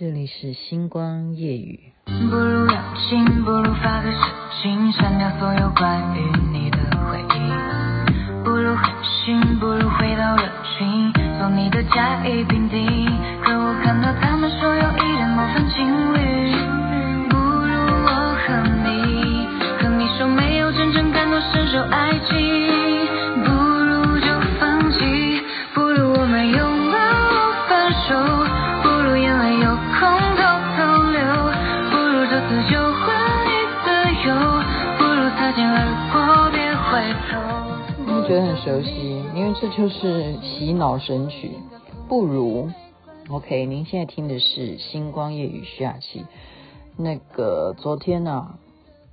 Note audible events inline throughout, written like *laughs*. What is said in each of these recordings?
这里是星光夜雨。不如邀请，不如发个神经，删掉所有关于你的回忆。不如狠心，不如回到热情，做你的甲乙丙丁。可我看到他们说有一点模范情侣，熟悉，因为这就是洗脑神曲。不如，OK，您现在听的是《星光夜雨》徐雅琪。那个昨天呢、啊、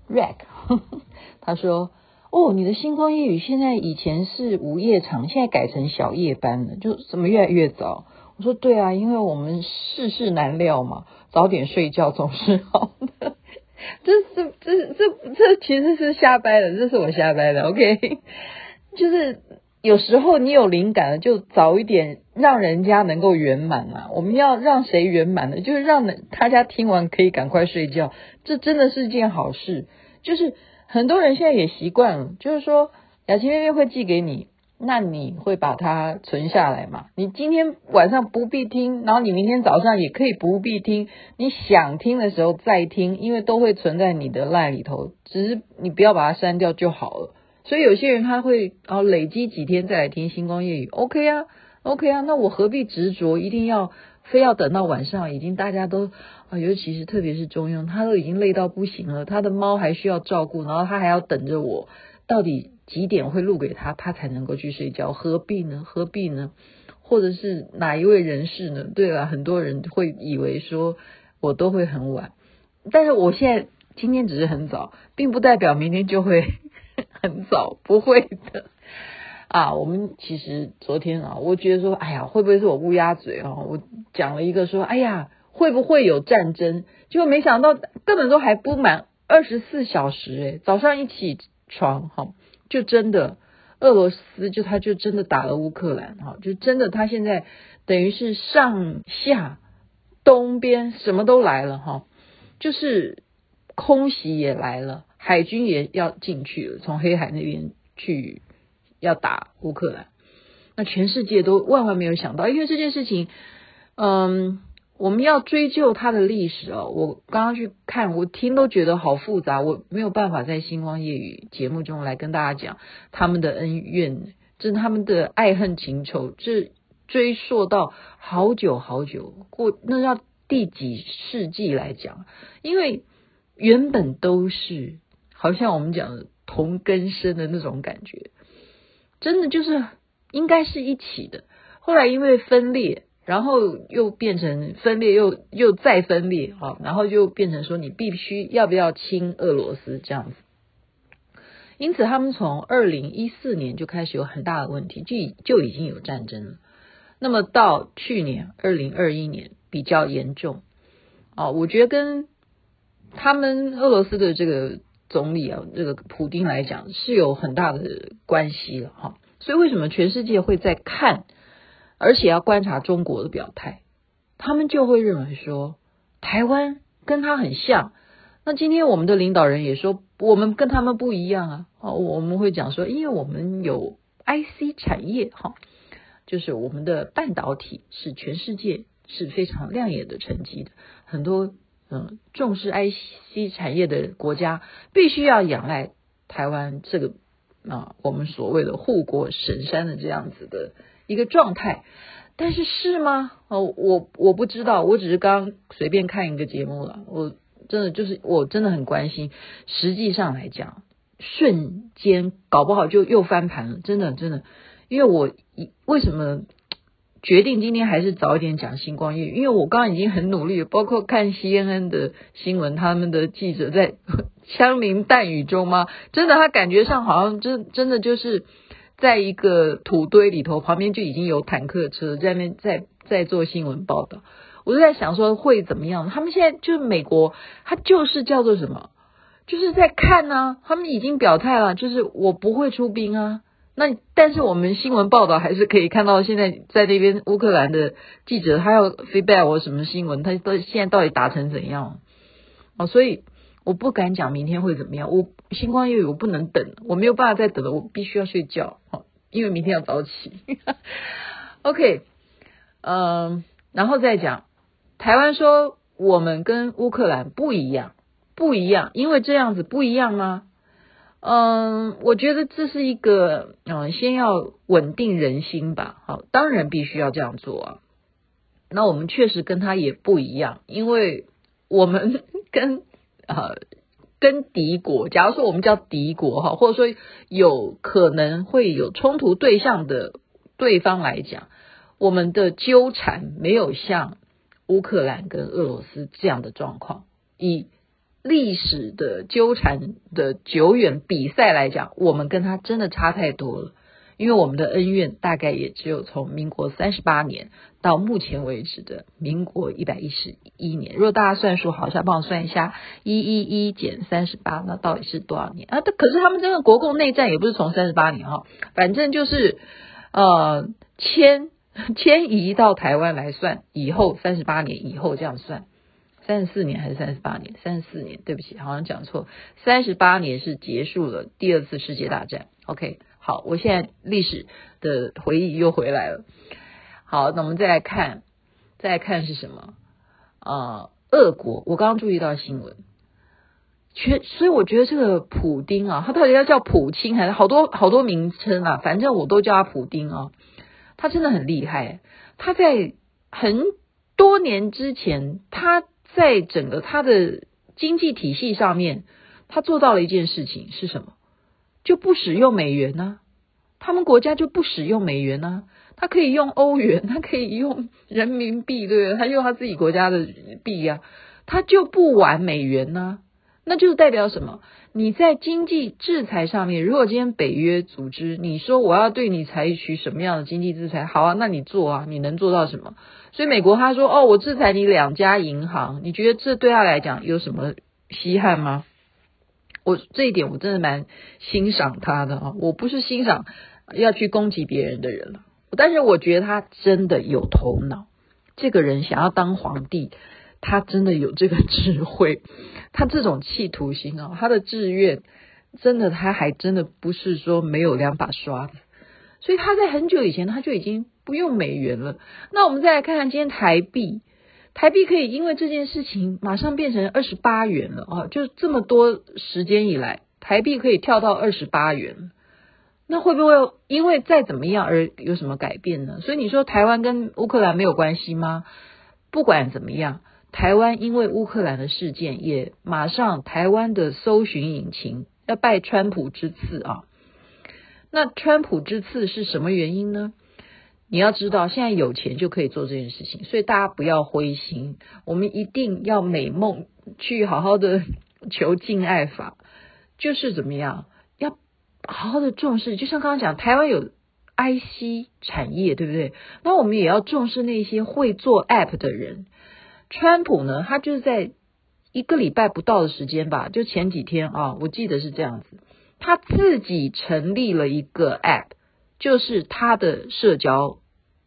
，Rack *laughs* 他说：“哦，你的《星光夜雨》现在以前是午夜场，现在改成小夜班了，就怎么越来越早？”我说：“对啊，因为我们世事难料嘛，早点睡觉总是好的。*laughs* 这”这这这这其实是瞎掰的，这是我瞎掰的，OK。就是有时候你有灵感了，就早一点让人家能够圆满啊！我们要让谁圆满呢？就是让大家听完可以赶快睡觉，这真的是件好事。就是很多人现在也习惯了，就是说雅琪妹妹会寄给你，那你会把它存下来嘛？你今天晚上不必听，然后你明天早上也可以不必听，你想听的时候再听，因为都会存在你的 LINE 里头，只是你不要把它删掉就好了。所以有些人他会哦累积几天再来听星光夜语，OK 啊，OK 啊，那我何必执着一定要非要等到晚上？已经大家都啊，尤其是特别是中庸，他都已经累到不行了，他的猫还需要照顾，然后他还要等着我，到底几点会录给他，他才能够去睡觉？何必呢？何必呢？或者是哪一位人士呢？对了，很多人会以为说我都会很晚，但是我现在今天只是很早，并不代表明天就会。很早，不会的 *laughs* 啊！我们其实昨天啊，我觉得说，哎呀，会不会是我乌鸦嘴啊？我讲了一个说，哎呀，会不会有战争？结果没想到，根本都还不满二十四小时，哎，早上一起床哈，就真的俄罗斯就他就真的打了乌克兰哈，就真的他现在等于是上下东边什么都来了哈，就是空袭也来了。海军也要进去了，从黑海那边去要打乌克兰。那全世界都万万没有想到，因为这件事情，嗯，我们要追究它的历史哦。我刚刚去看，我听都觉得好复杂，我没有办法在星光夜语节目中来跟大家讲他们的恩怨，这他们的爱恨情仇，这追溯到好久好久过，那要第几世纪来讲？因为原本都是。好像我们讲的同根生的那种感觉，真的就是应该是一起的。后来因为分裂，然后又变成分裂，又又再分裂啊，然后就变成说你必须要不要亲俄罗斯这样子。因此，他们从二零一四年就开始有很大的问题，就就已经有战争了。那么到去年二零二一年比较严重啊，我觉得跟他们俄罗斯的这个。总理啊，这个普丁来讲是有很大的关系了哈，所以为什么全世界会在看，而且要观察中国的表态，他们就会认为说台湾跟他很像。那今天我们的领导人也说，我们跟他们不一样啊，哦，我们会讲说，因为我们有 IC 产业哈，就是我们的半导体是全世界是非常亮眼的成绩的，很多。嗯，重视 IC 产业的国家必须要仰赖台湾这个啊，我们所谓的护国神山的这样子的一个状态。但是是吗？哦，我我不知道，我只是刚随便看一个节目了。我真的就是我真的很关心。实际上来讲，瞬间搞不好就又翻盘了，真的真的。因为我一为什么？决定今天还是早一点讲星光夜，因为我刚刚已经很努力，包括看 CNN 的新闻，他们的记者在 *laughs* 枪林弹雨中吗？真的，他感觉上好像真真的就是在一个土堆里头，旁边就已经有坦克车在那边在在做新闻报道。我就在想说会怎么样？他们现在就是美国，他就是叫做什么？就是在看呢、他们已经表态了，就是我不会出兵啊。那但是我们新闻报道还是可以看到，现在在那边乌克兰的记者他要 feedback 我什么新闻，他到现在到底打成怎样？哦，所以我不敢讲明天会怎么样。我星光夜雨我不能等，我没有办法再等了，我必须要睡觉。哦，因为明天要早起。*laughs* OK，嗯，然后再讲台湾说我们跟乌克兰不一样，不一样，因为这样子不一样吗？嗯，我觉得这是一个嗯，先要稳定人心吧。好，当然必须要这样做啊。那我们确实跟他也不一样，因为我们 *laughs* 跟呃跟敌国，假如说我们叫敌国哈，或者说有可能会有冲突对象的对方来讲，我们的纠缠没有像乌克兰跟俄罗斯这样的状况。以历史的纠缠的久远比赛来讲，我们跟他真的差太多了。因为我们的恩怨大概也只有从民国三十八年到目前为止的民国一百一十一年。如果大家算数好，想帮我算一下，一一一减三十八，那到底是多少年啊？可是他们真的国共内战也不是从三十八年哈，反正就是呃迁迁移到台湾来算以后三十八年以后这样算。三十四年还是三十八年？三十四年，对不起，好像讲错。三十八年是结束了第二次世界大战。OK，好，我现在历史的回忆又回来了。好，那我们再来看，再来看是什么？呃，俄国。我刚刚注意到新闻，全，所以我觉得这个普丁啊，他到底要叫普京还是好多好多名称啊？反正我都叫他普丁啊。他真的很厉害，他在很多年之前，他。在整个他的经济体系上面，他做到了一件事情是什么？就不使用美元呢、他们国家就不使用美元呢、他可以用欧元，他可以用人民币，对不对？他用他自己国家的币呀、他就不玩美元呢、那就是代表什么？你在经济制裁上面，如果今天北约组织你说我要对你采取什么样的经济制裁，好啊，那你做啊，你能做到什么？所以美国他说哦，我制裁你两家银行，你觉得这对他来讲有什么稀罕吗？我这一点我真的蛮欣赏他的啊，我不是欣赏要去攻击别人的人了，但是我觉得他真的有头脑，这个人想要当皇帝，他真的有这个智慧，他这种企图心啊，他的志愿真的他还真的不是说没有两把刷子，所以他在很久以前他就已经。不用美元了，那我们再来看看今天台币，台币可以因为这件事情马上变成二十八元了啊！就这么多时间以来，台币可以跳到二十八元，那会不会因为再怎么样而有什么改变呢？所以你说台湾跟乌克兰没有关系吗？不管怎么样，台湾因为乌克兰的事件，也马上台湾的搜寻引擎要拜川普之赐啊！那川普之次是什么原因呢？你要知道，现在有钱就可以做这件事情，所以大家不要灰心，我们一定要美梦去好好的 *laughs* 求敬爱法，就是怎么样，要好好的重视。就像刚刚讲，台湾有 IC 产业，对不对？那我们也要重视那些会做 App 的人。川普呢，他就是在一个礼拜不到的时间吧，就前几天啊，我记得是这样子，他自己成立了一个 App。就是他的社交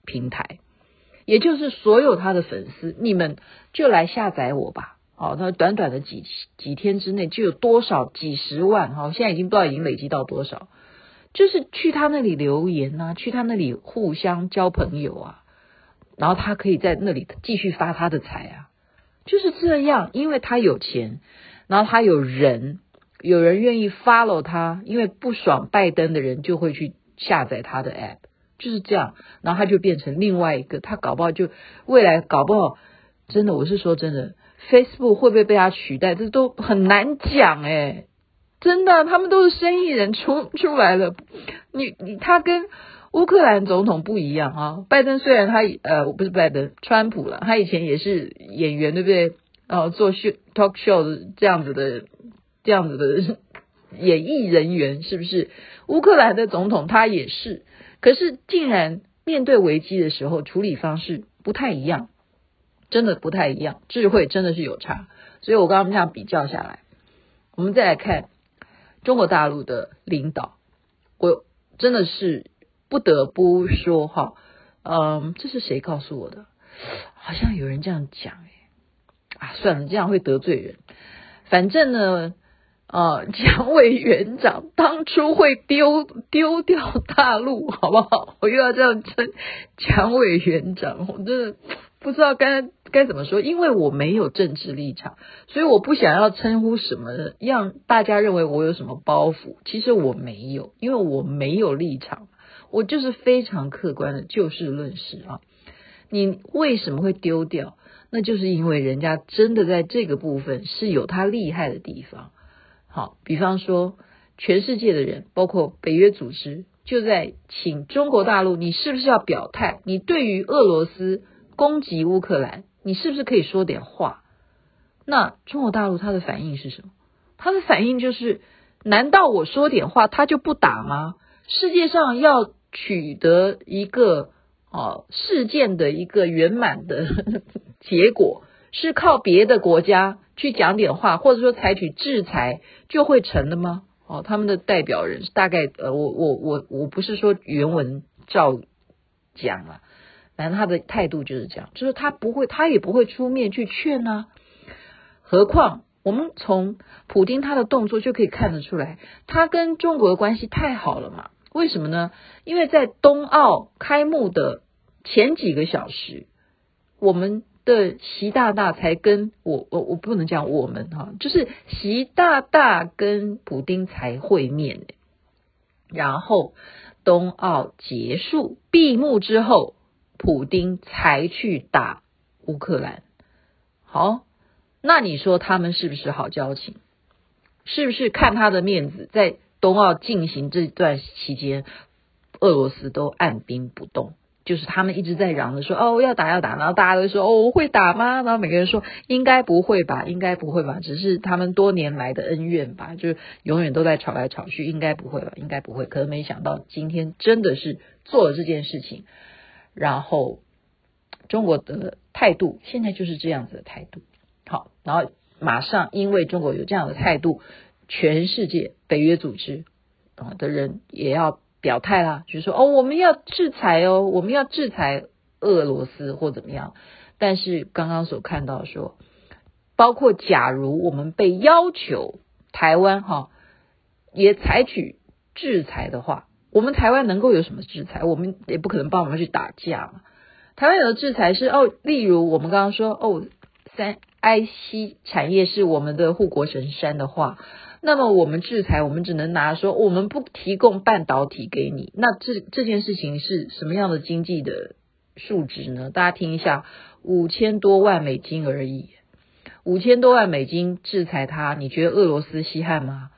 平台，也就是所有他的粉丝，你们就来下载我吧。好，那短短的几几天之内就有多少几十万？哈，现在已经不知道已经累积到多少。就是去他那里留言啊，去他那里互相交朋友啊，然后他可以在那里继续发他的财啊，就是这样，因为他有钱，然后他有人，有人愿意 follow 他，因为不爽拜登的人就会去。下载他的 app 就是这样，然后他就变成另外一个，他搞不好就未来搞不好真的，我是说真的，Facebook 会不会被他取代，这都很难讲诶，真的，他们都是生意人出出来了，你你他跟乌克兰总统不一样啊，拜登虽然他呃不是拜登，川普了，他以前也是演员对不对？哦，做秀 talk show 这样子的这样子的。演艺人员是不是？乌克兰的总统他也是，可是竟然面对危机的时候处理方式不太一样，真的不太一样，智慧真的是有差。所以我刚刚这样比较下来，我们再来看中国大陆的领导。我真的是不得不说哈，嗯，这是谁告诉我的？好像有人这样讲哎，啊，算了，这样会得罪人。反正呢，啊，蒋委员长当初会丢丢掉大陆，好不好？我又要这样称蒋委员长，我真的不知道该该怎么说，因为我没有政治立场，所以我不想要称呼什么，让大家认为我有什么包袱。其实我没有，因为我没有立场，我就是非常客观的就事论事啊。你为什么会丢掉？那就是因为人家真的在这个部分是有他厉害的地方。好，比方说，全世界的人，包括北约组织，就在请中国大陆，你是不是要表态？你对于俄罗斯攻击乌克兰，你是不是可以说点话？那中国大陆他的反应是什么？他的反应就是：难道我说点话，他就不打吗？世界上要取得一个。哦，事件的一个圆满的 *laughs* 结果是靠别的国家去讲点话，或者说采取制裁就会成的吗？哦，他们的代表人大概呃，我我我我不是说原文照讲了，反正他的态度就是这样，就是他不会，他也不会出面去劝啊。何况我们从普丁他的动作就可以看得出来，他跟中国的关系太好了嘛。为什么呢？因为在冬奥开幕的前几个小时，我们的习大大才跟我我我不能讲我们哈，就是习大大跟普丁才会面，然后冬奥结束闭幕之后，普丁才去打乌克兰。好，那你说他们是不是好交情？是不是看他的面子在？冬奥进行这段期间，俄罗斯都按兵不动，就是他们一直在嚷着说：“哦，要打要打。”然后大家都说：“哦，我会打吗？”然后每个人说：“应该不会吧，应该不会吧，只是他们多年来的恩怨吧，就是永远都在吵来吵去，应该不会吧，应该不会。”可是没想到今天真的是做了这件事情，然后中国的态度现在就是这样子的态度。好，然后马上因为中国有这样的态度。全世界北约组织啊的人也要表态啦，就是说哦，我们要制裁哦，我们要制裁俄罗斯或怎么样。但是刚刚所看到说，包括假如我们被要求台湾哈也采取制裁的话，我们台湾能够有什么制裁？我们也不可能帮我们去打架嘛。台湾有的制裁是哦，例如我们刚刚说哦，三 IC 产业是我们的护国神山的话。那么我们制裁，我们只能拿说我们不提供半导体给你。那这这件事情是什么样的经济的数值呢？大家听一下，五千多万美金而已，五千多万美金制裁他，你觉得俄罗斯稀罕吗？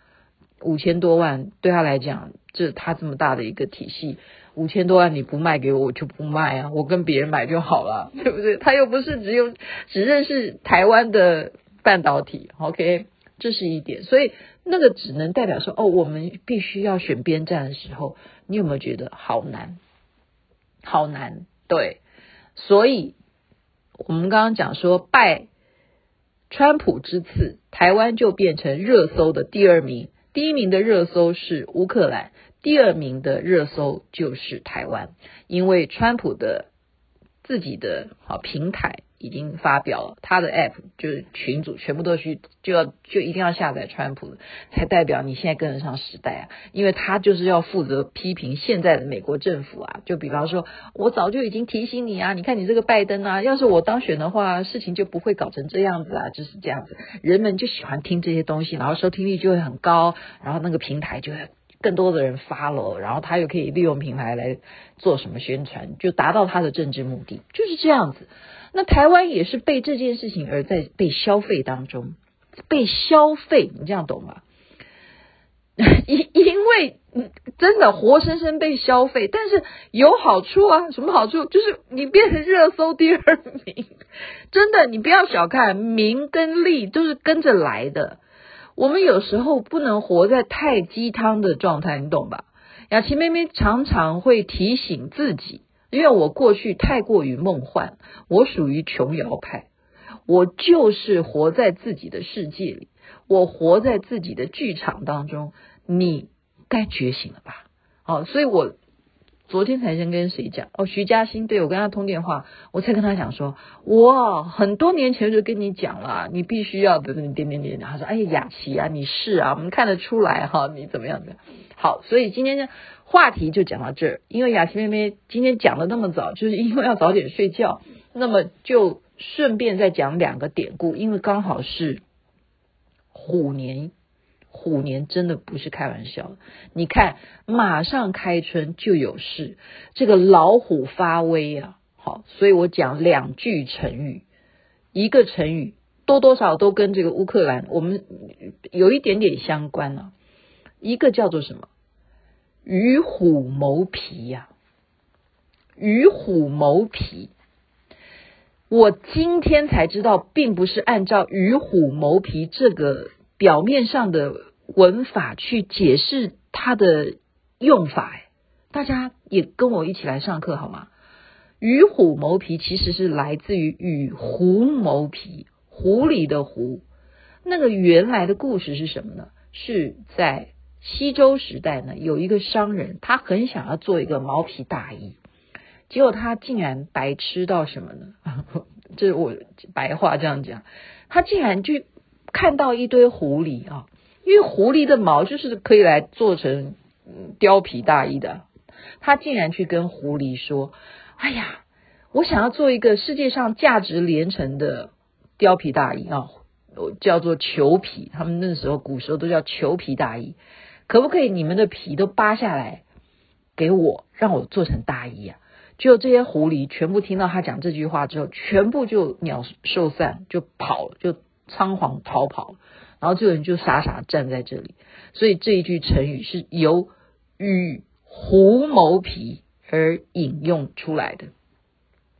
五千多万对他来讲，这他这么大的一个体系，五千多万你不卖给我，我就不卖啊，我跟别人买就好了，对不对？他又不是只有只认识台湾的半导体，OK。这是一点，所以那个只能代表说，哦，我们必须要选边站的时候，你有没有觉得好难？好难，对。所以我们刚刚讲说，拜川普之赐，台湾就变成热搜的第二名，第一名的热搜是乌克兰，第二名的热搜就是台湾，因为川普的自己的好平台。已经发表了他的 app，就是群组全部都去就要就一定要下载川普，才代表你现在跟得上时代啊！因为他就是要负责批评现在的美国政府啊。就比方说，我早就已经提醒你啊，你看你这个拜登啊，要是我当选的话，事情就不会搞成这样子啊，就是这样子。人们就喜欢听这些东西，然后收听率就会很高，然后那个平台就会更多的人 follow，然后他又可以利用平台来做什么宣传，就达到他的政治目的，就是这样子。那台湾也是被这件事情而在被消费当中，被消费，你这样懂吗？*laughs* 因因为真的活生生被消费，但是有好处啊，什么好处？就是你变成热搜第二名，真的，你不要小看名跟利都是跟着来的。我们有时候不能活在太鸡汤的状态，你懂吧？雅琪妹妹常常会提醒自己。因为我过去太过于梦幻，我属于琼瑶派，我就是活在自己的世界里，我活在自己的剧场当中。你该觉醒了吧？好，所以我昨天才先跟谁讲哦，徐嘉欣，对，我跟他通电话，我才跟他讲说，我很多年前就跟你讲了，你必须要的，点点点点，他说，哎，雅琪啊，你是啊，我们看得出来哈，你怎么样的？好，所以今天呢，话题就讲到这儿，因为雅琪妹妹今天讲的那么早，就是因为要早点睡觉，那么就顺便再讲两个典故，因为刚好是虎年。虎年真的不是开玩笑，你看，马上开春就有事，这个老虎发威啊！好，所以我讲两句成语，一个成语多多少都跟这个乌克兰我们有一点点相关啊。一个叫做什么？与虎谋皮呀！与虎谋皮，我今天才知道，并不是按照与虎谋皮这个。表面上的文法去解释它的用法，哎，大家也跟我一起来上课好吗？与虎谋皮其实是来自于与狐谋皮，狐狸的狐。那个原来的故事是什么呢？是在西周时代呢，有一个商人，他很想要做一个毛皮大衣，结果他竟然白痴到什么呢？*laughs* 这是我白话这样讲，他竟然就。看到一堆狐狸啊，因为狐狸的毛就是可以来做成貂皮大衣的。他竟然去跟狐狸说：“哎呀，我想要做一个世界上价值连城的貂皮大衣啊，叫做裘皮。他们那时候古时候都叫裘皮大衣，可不可以你们的皮都扒下来给我，让我做成大衣啊？”就这些狐狸全部听到他讲这句话之后，全部就鸟兽散，就跑，就。仓皇逃跑，然后这个人就傻傻站在这里。所以这一句成语是由与狐谋皮而引用出来的。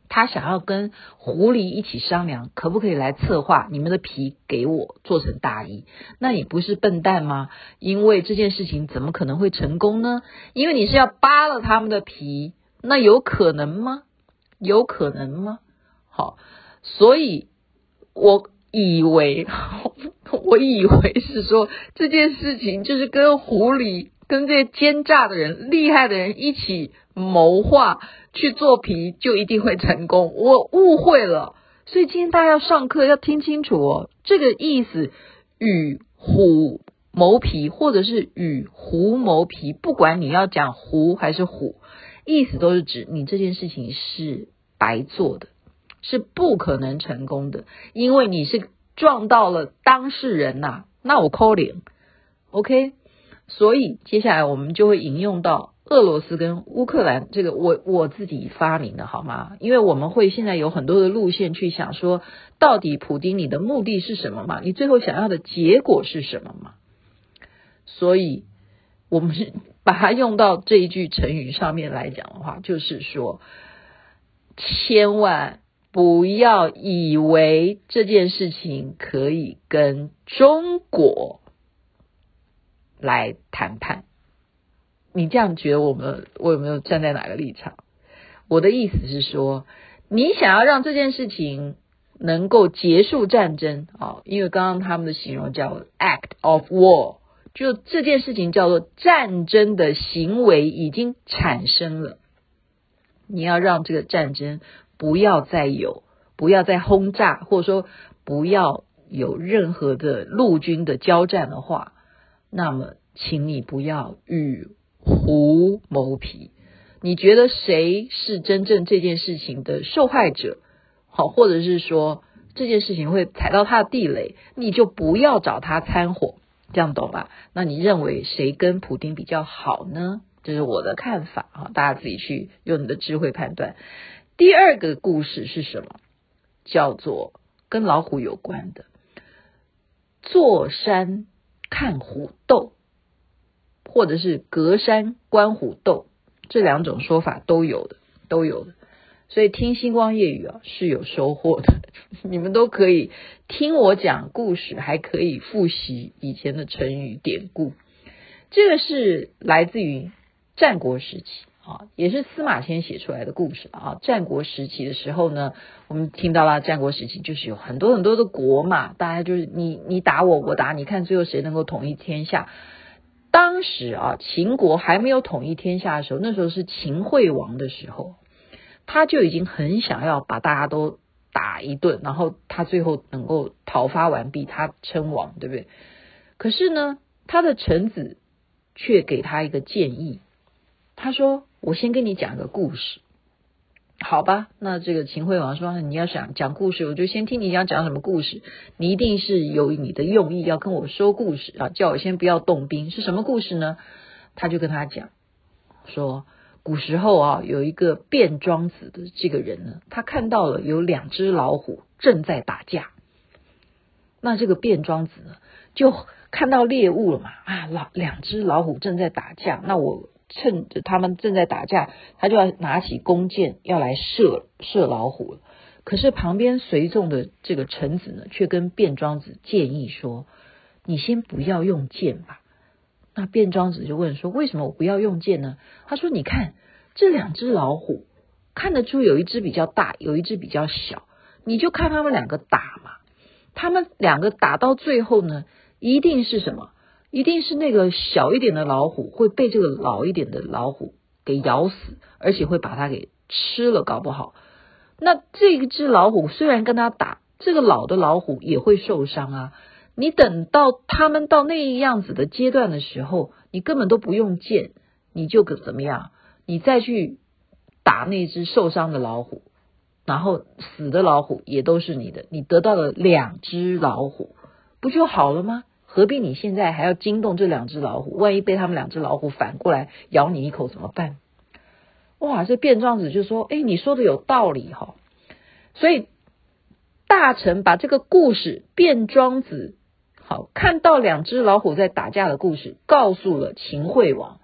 他想要跟狐狸一起商量，可不可以来策划你们的皮给我做成大衣？那你不是笨蛋吗？因为这件事情怎么可能会成功呢？因为你是要扒了他们的皮，那有可能吗？有可能吗？好，所以我。以为，*laughs* 我以为是说这件事情就是跟狐狸、跟这些奸诈的人、厉害的人一起谋划去做皮，就一定会成功。我误会了，所以今天大家要上课要听清楚哦。这个意思，与虎谋皮，或者是与狐谋皮，不管你要讲狐还是虎，意思都是指你这件事情是白做的。是不可能成功的，因为你是撞到了当事人呐、那我扣零，OK。所以接下来我们就会引用到俄罗斯跟乌克兰这个我我自己发明的好吗？因为我们会现在有很多的路线去想说，到底普丁你的目的是什么嘛？你最后想要的结果是什么嘛？所以我们是把它用到这一句成语上面来讲的话，就是说千万。不要以为这件事情可以跟中国来谈判，你这样觉得我们我有没有站在哪个立场？我的意思是说，你想要让这件事情能够结束战争啊，因为刚刚他们的形容叫 act of war，就这件事情叫做战争的行为已经产生了，你要让这个战争。不要再有，不要再轰炸，或者说不要有任何的陆军的交战的话，那么，请你不要与狐谋皮。你觉得谁是真正这件事情的受害者？好，或者是说这件事情会踩到他的地雷，你就不要找他掺和，这样懂吧？那你认为谁跟普丁比较好呢？这是我的看法啊，大家自己去用你的智慧判断。第二个故事是什么？叫做跟老虎有关的。坐山看虎斗，或者是隔山观虎斗，这两种说法都有的，都有的。所以听星光夜语啊是有收获的，*laughs* 你们都可以听我讲故事，还可以复习以前的成语典故。这个是来自于战国时期。啊，也是司马迁写出来的故事啊。战国时期的时候呢，我们听到了战国时期就是有很多很多的国嘛，大家就是你你打我，我打你，看最后谁能够统一天下。当时啊，秦国还没有统一天下的时候，那时候是秦惠王的时候，他就已经很想要把大家都打一顿，然后他最后能够讨伐完毕，他称王，对不对？可是呢，他的臣子却给他一个建议，他说：“我先跟你讲个故事。”好吧，那这个秦惠王说：“你要想讲故事，我就先听你讲讲什么故事。你一定是有你的用意，要跟我说故事啊，叫我先不要动兵。是什么故事呢？”他就跟他讲说：“古时候啊，有一个卞庄子的这个人呢，他看到了有两只老虎正在打架。那这个卞庄子呢，就看到猎物了嘛，啊，老两只老虎正在打架，那我。”趁着他们正在打架，他就要拿起弓箭要来射射老虎了。可是旁边随众的这个臣子呢，却跟卞庄子建议说：“你先不要用箭吧。”那卞庄子就问说：“为什么我不要用箭呢？”他说：“你看这两只老虎，看得出有一只比较大，有一只比较小，你就看他们两个打嘛。他们两个打到最后呢，一定是什么？”一定是那个小一点的老虎会被这个老一点的老虎给咬死，而且会把它给吃了，搞不好。那这一只老虎虽然跟他打，这个老的老虎也会受伤啊。你等到他们到那样子的阶段的时候，你根本都不用剑，你就可怎么样？你再去打那只受伤的老虎，然后死的老虎也都是你的，你得到了两只老虎，不就好了吗？何必你现在还要惊动这两只老虎？万一被他们两只老虎反过来咬你一口怎么办？哇！这卞庄子就说：“哎，你说的有道理哈。”所以大臣把这个故事，卞庄子好看到两只老虎在打架的故事，告诉了秦惠王。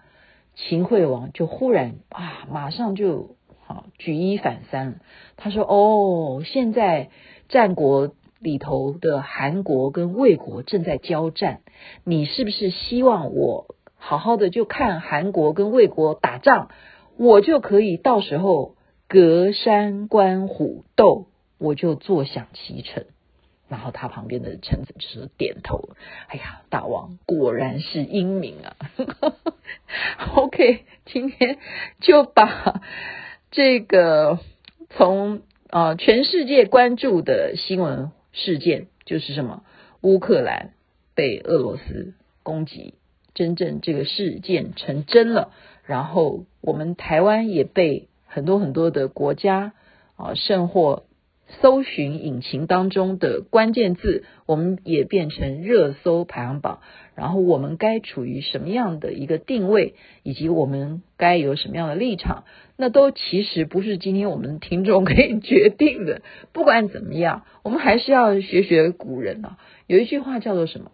秦惠王就忽然啊，马上就好举一反三。他说：“哦，现在战国。”里头的韩国跟魏国正在交战，你是不是希望我好好的就看韩国跟魏国打仗，我就可以到时候隔山观虎斗，我就坐享其成？然后他旁边的臣子就是点头，哎呀，大王果然是英明啊！OK，今天就把这个从啊、呃、全世界关注的新闻。事件就是什么？乌克兰被俄罗斯攻击，真正这个事件成真了。然后我们台湾也被很多很多的国家啊，甚或搜寻引擎当中的关键字，我们也变成热搜排行榜。然后我们该处于什么样的一个定位，以及我们该有什么样的立场，那都其实不是今天我们听众可以决定的。不管怎么样，我们还是要学学古人啊。有一句话叫做什么？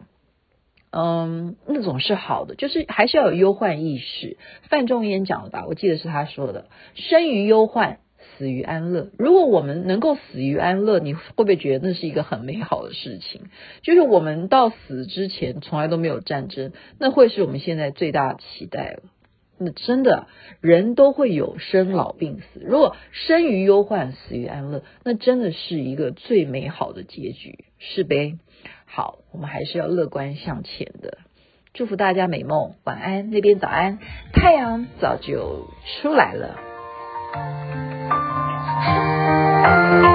嗯，那种是好的，就是还是要有忧患意识。范仲淹讲的吧，我记得是他说的：“生于忧患。”死于安乐。如果我们能够死于安乐，你会不会觉得那是一个很美好的事情？就是我们到死之前从来都没有战争，那会是我们现在最大的期待了。那真的，人都会有生老病死。如果生于忧患，死于安乐，那真的是一个最美好的结局，是呗？好，我们还是要乐观向前的。祝福大家美梦，晚安，那边早安，太阳早就出来了。了。